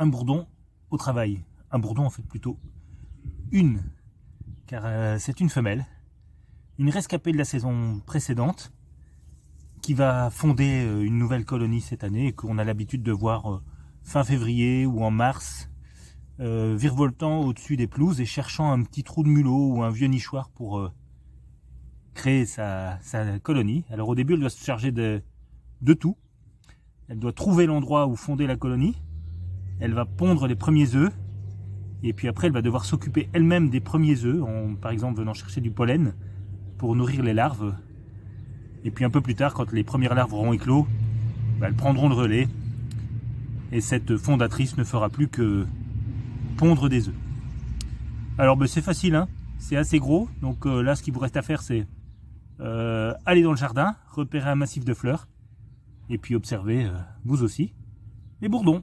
un bourdon au travail. Un bourdon en fait plutôt une, car euh, c'est une femelle, une rescapée de la saison précédente, qui va fonder euh, une nouvelle colonie cette année qu'on a l'habitude de voir euh, fin février ou en mars, virevoltant au-dessus des pelouses et cherchant un petit trou de mulot ou un vieux nichoir pour créer sa, colonie. Alors au début, elle doit se charger de, de tout. Elle doit trouver l'endroit où fonder la colonie. Elle va pondre les premiers œufs et puis après, elle va devoir s'occuper elle-même des premiers œufs, en par exemple venant chercher du pollen pour nourrir les larves. Et puis un peu plus tard, quand les premières larves auront éclos, bah, elles prendront le relais. Et cette fondatrice ne fera plus que pondre des œufs. Alors bah, c'est facile, hein c'est assez gros. Donc euh, là, ce qu'il vous reste à faire, c'est euh, aller dans le jardin, repérer un massif de fleurs, et puis observer, euh, vous aussi, les bourdons.